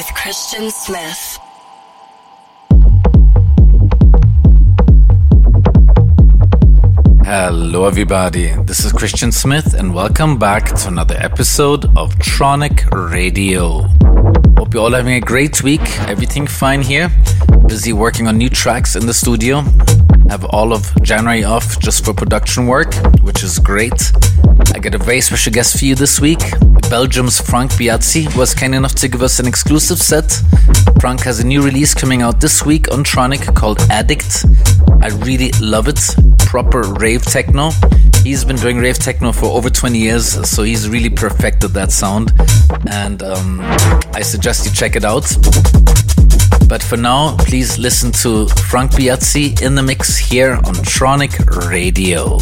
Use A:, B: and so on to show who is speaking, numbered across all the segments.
A: With Christian Smith.
B: Hello, everybody. This is Christian Smith, and welcome back to another episode of Tronic Radio. Hope you're all having a great week. Everything fine here. Busy working on new tracks in the studio. Have all of January off just for production work, which is great. I got a very special guest for you this week. Belgium's Frank Biazzi was kind enough to give us an exclusive set. Frank has a new release coming out this week on Tronic called Addict. I really love it. Proper rave techno. He's been doing rave techno for over 20 years, so he's really perfected that sound. And um, I suggest you check it out. But for now, please listen to Frank Biazzi in the mix here on Tronic Radio.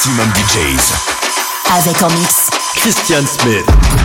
C: Maximum DJs.
D: Avec en mix
E: Christian Smith.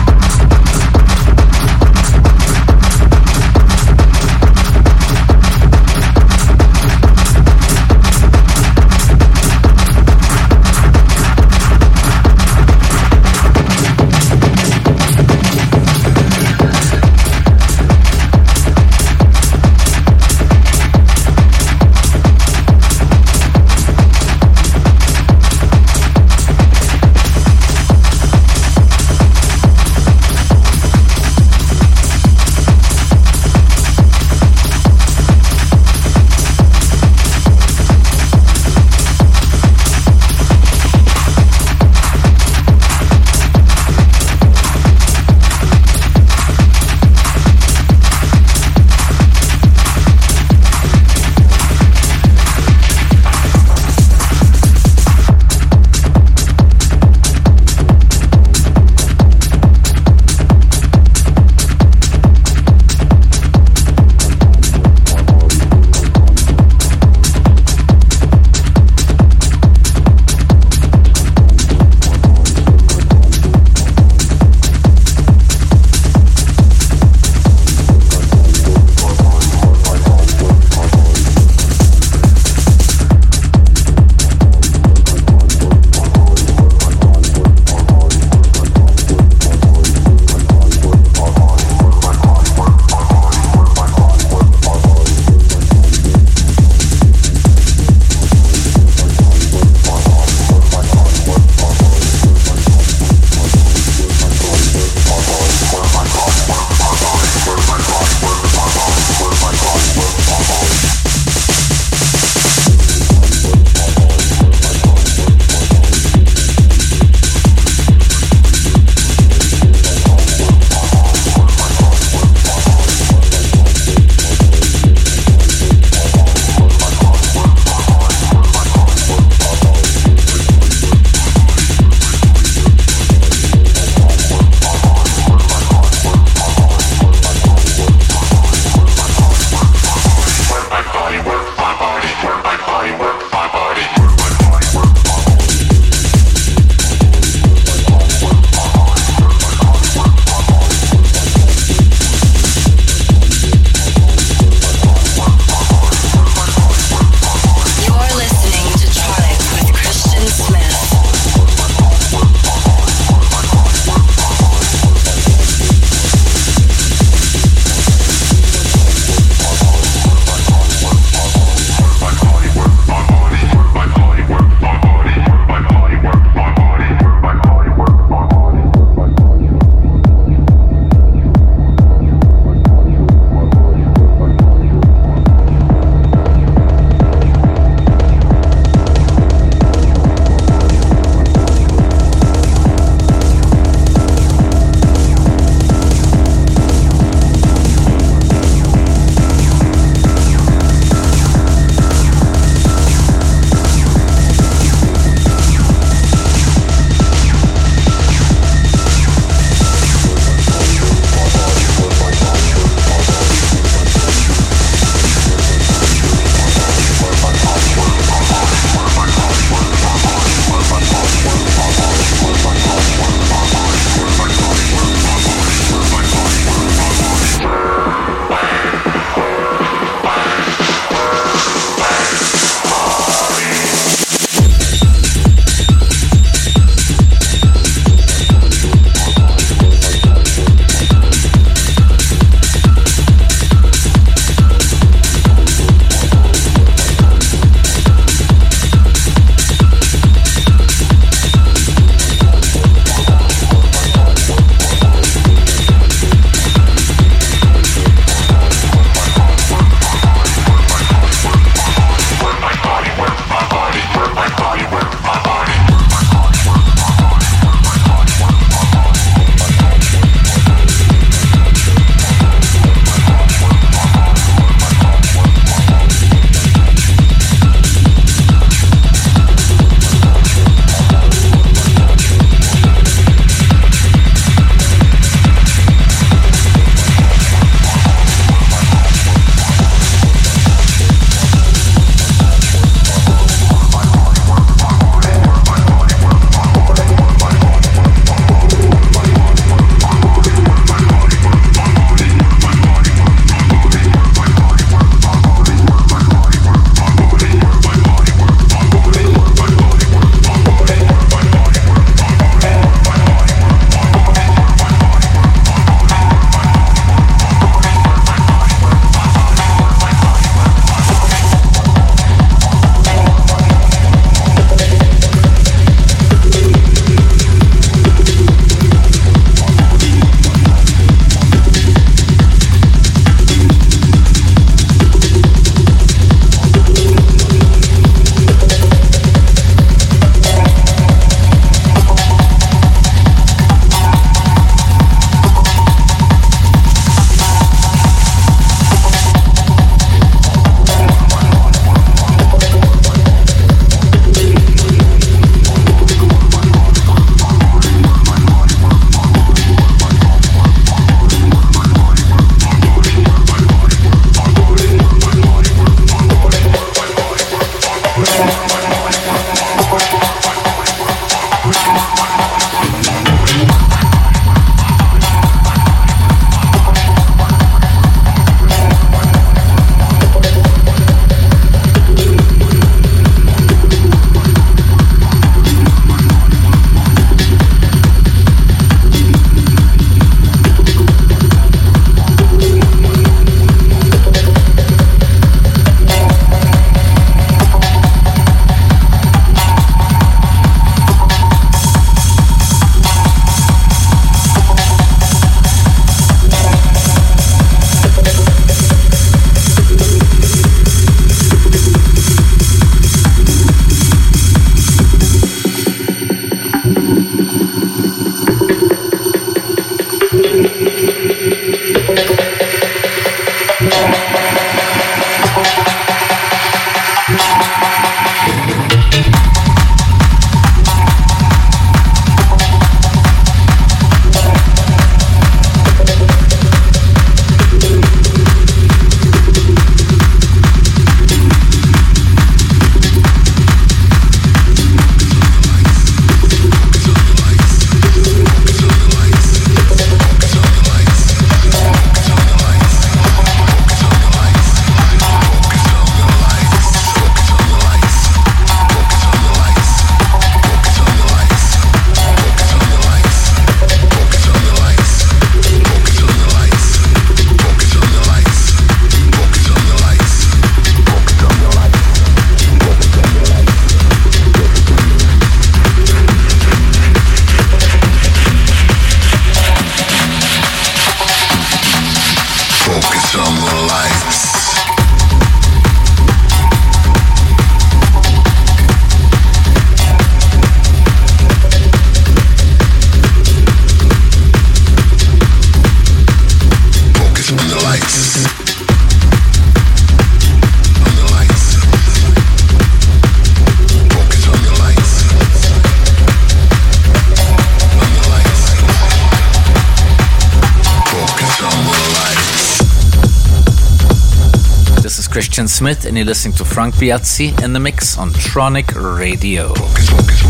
B: Christian Smith, and you're listening to Frank Biazzi in the mix on Tronic Radio. Focus, focus,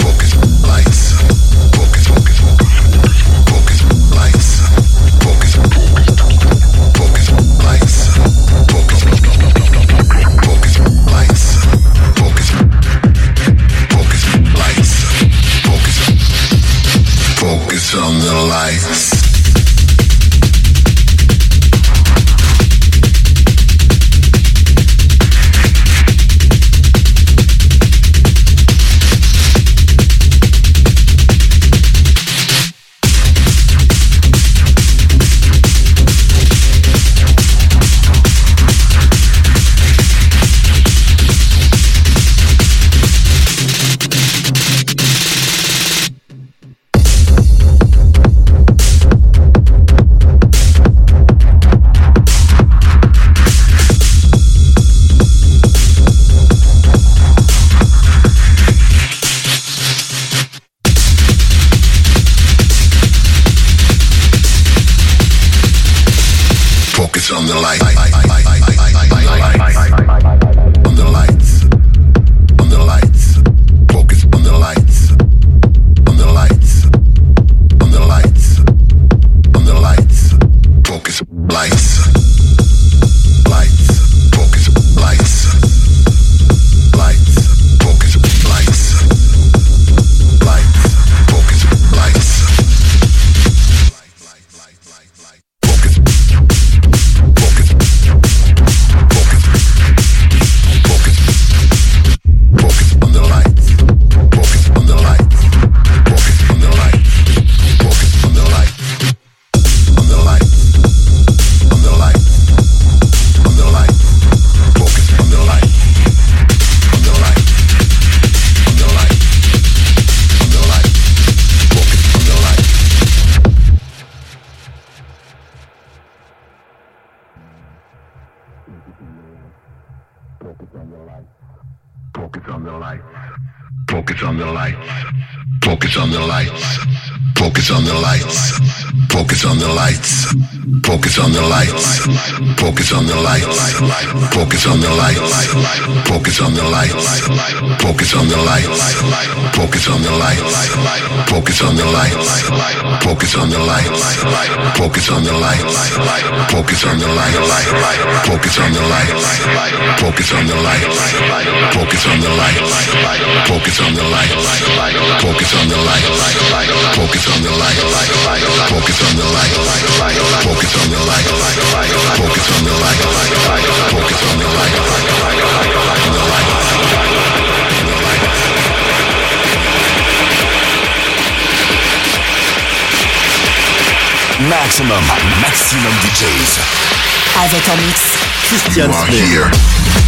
B: focus, lights. on the lights. It's focus on the lights, focus on the lights, focus on the lights, focus on the lights, focus on the lights, focus on the lights, focus on the lights, focus on the lights, focus on the lights, focus on the lights, focus on the lights, focus on the lights, focus on the lights, focus on the lights, focus on the lights, focus on the lights, focus on the lights.
C: Maxximum, maxximum DJs.
D: Avec en mix,
E: Christian Slayer.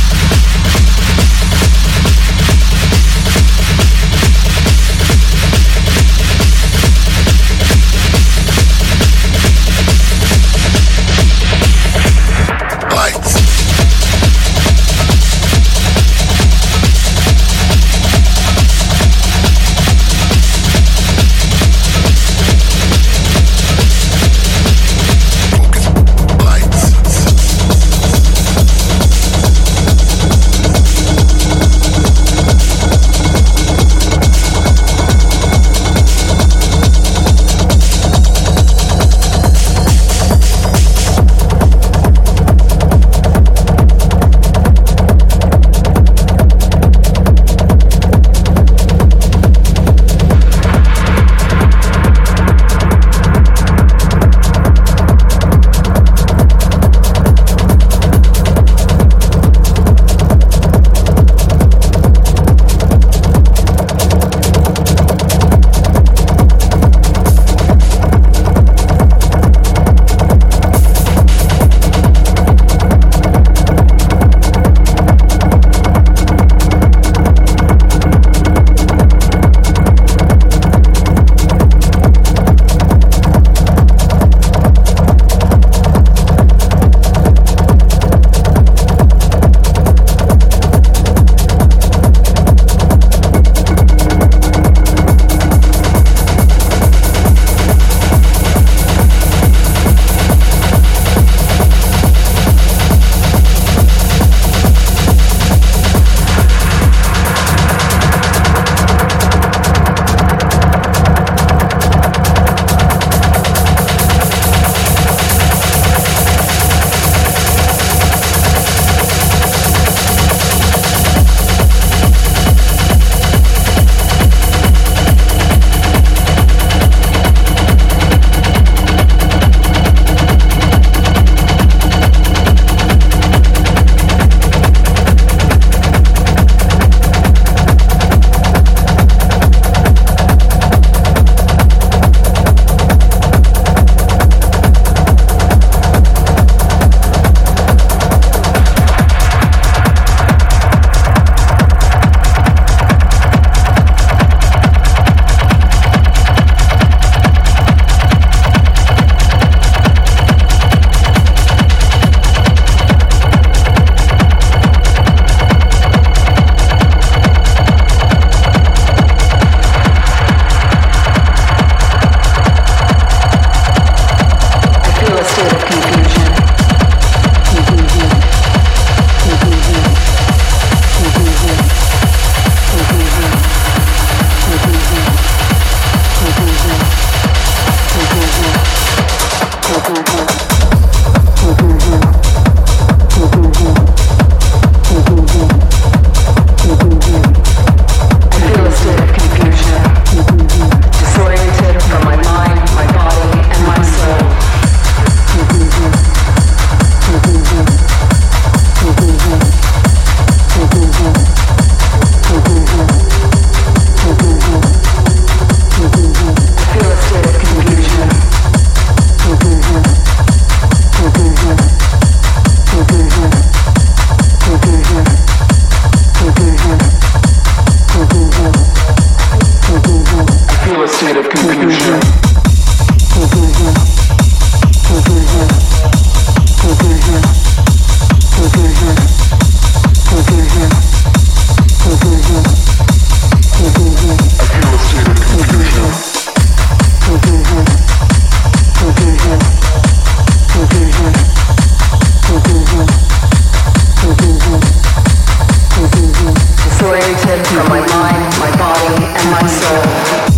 F: disoriented from my mind, my body, and my soul.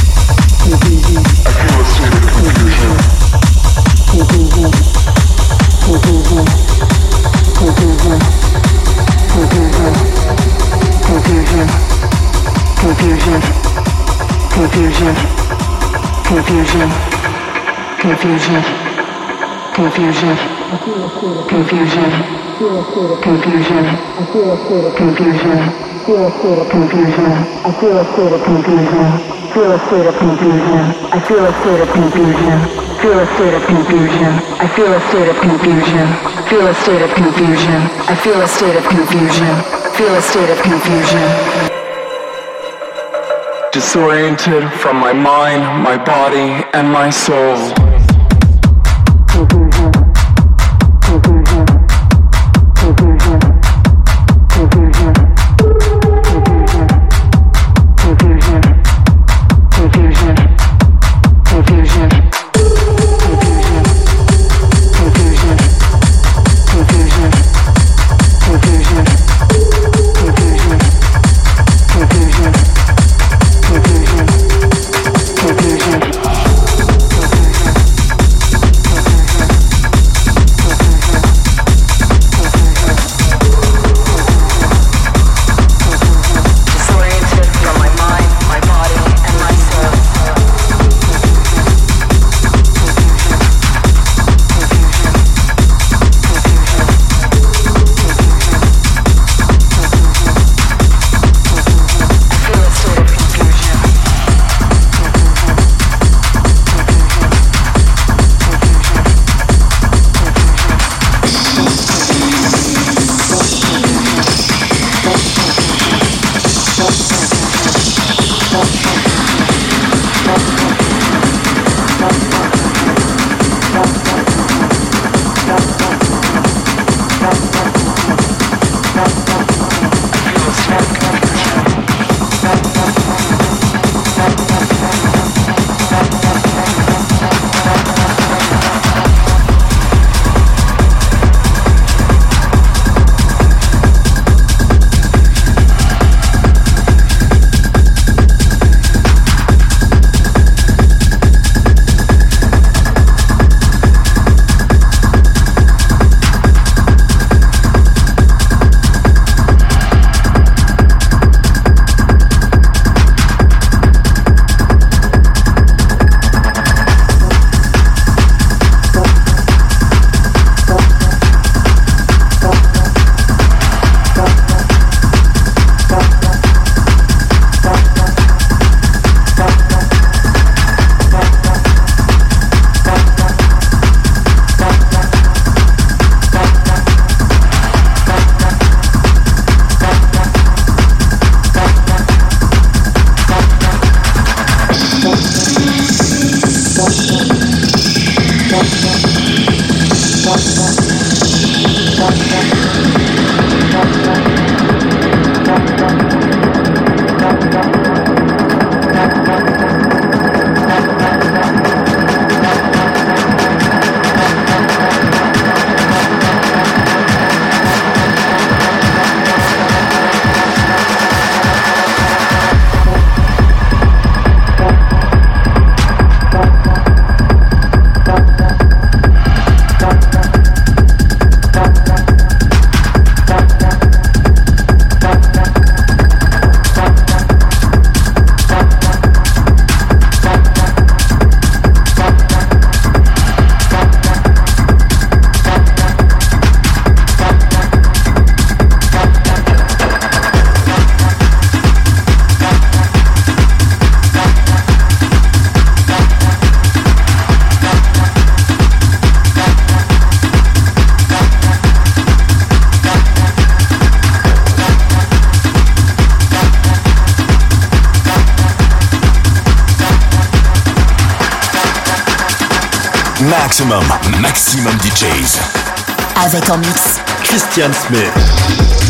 G: confusion. Confusion. Of confusion.
F: Feel a state of confusion. I feel a state of confusion. Feel a state of confusion. I feel a state of confusion. Feel a state of confusion. I feel a state of confusion. Feel a state of confusion. I feel a state of confusion. Feel a state of confusion.
G: Disoriented from my mind, my body, and my soul.
E: Christian Smith.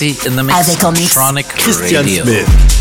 B: DJs. In the mix. Avec en mix Christian Radio.
E: Smith.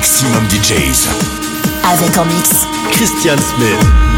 C: Maximum, DJs.
D: Avec en mix.
E: Christian Smith.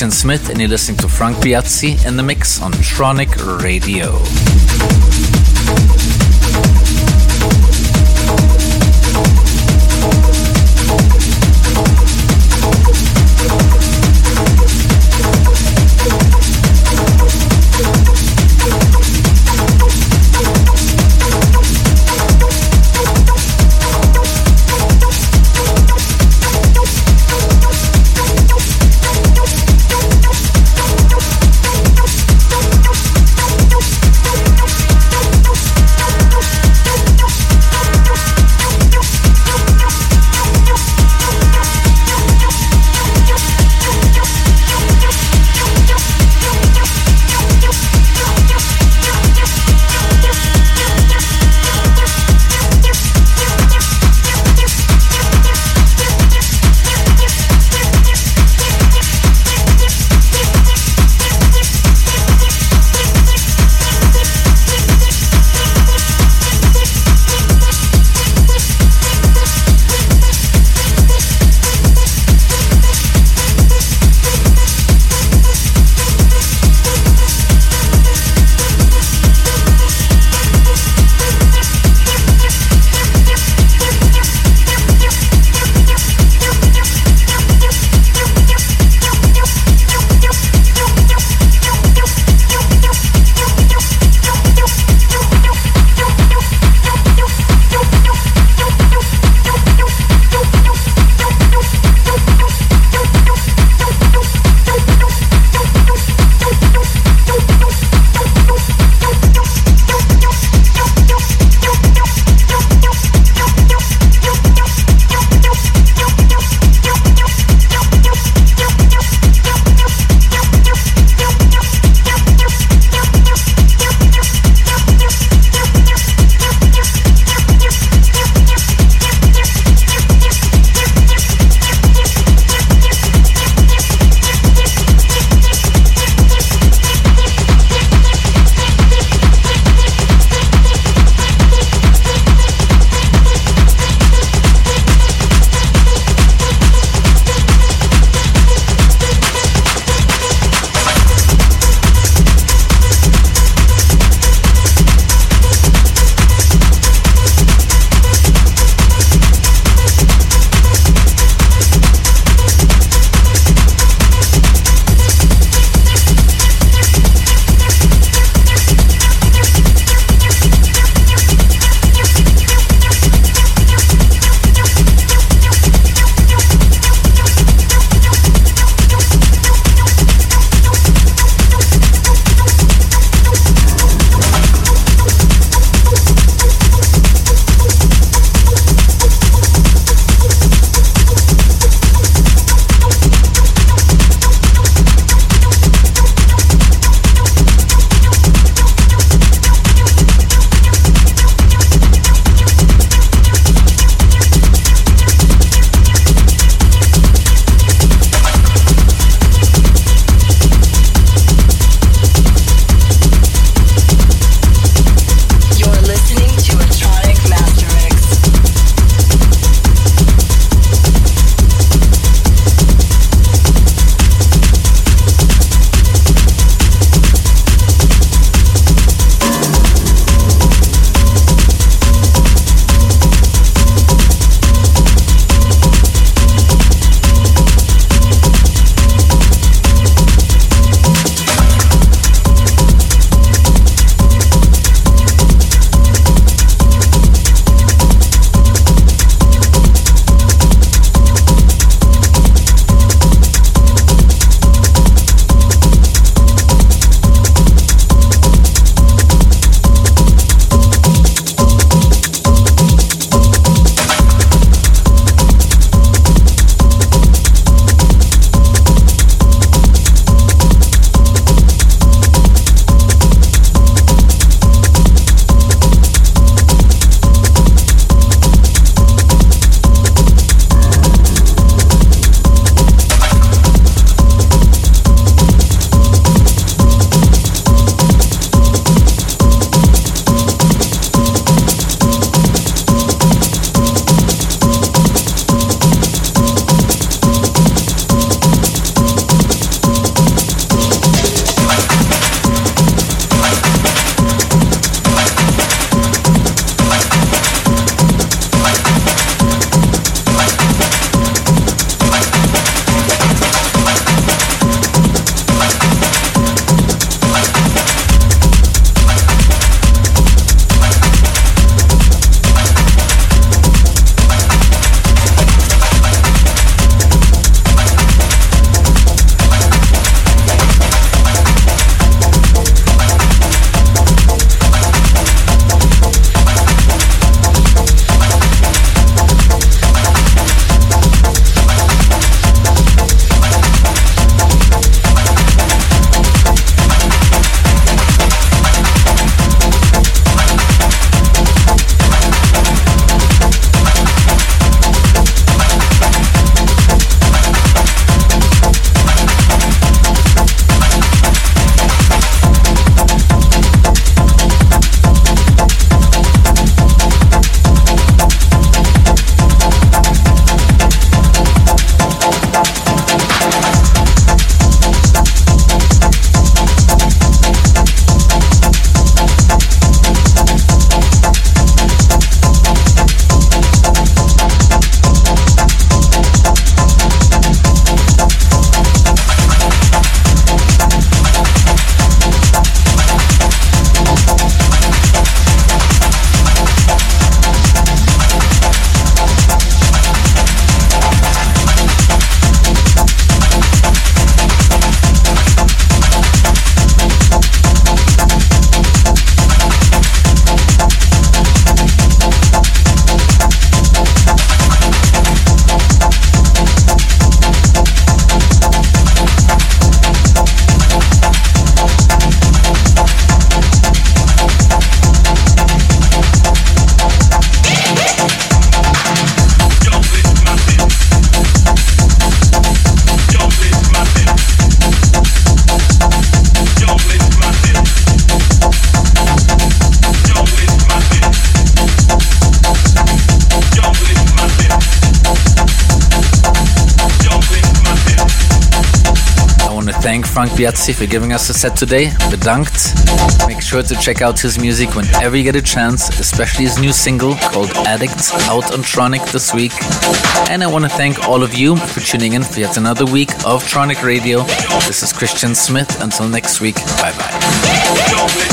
B: Christian Smith, and you're listening to Frank Piazzi in the mix on Tronic Radio. For giving us a set today. Bedankt. Make sure to check out his music whenever you get a chance, especially his new single called Addict out on Tronic this week. And I want to thank all of you for tuning in for yet another week of Tronic Radio. This is Christian Smith. Until next week, bye bye.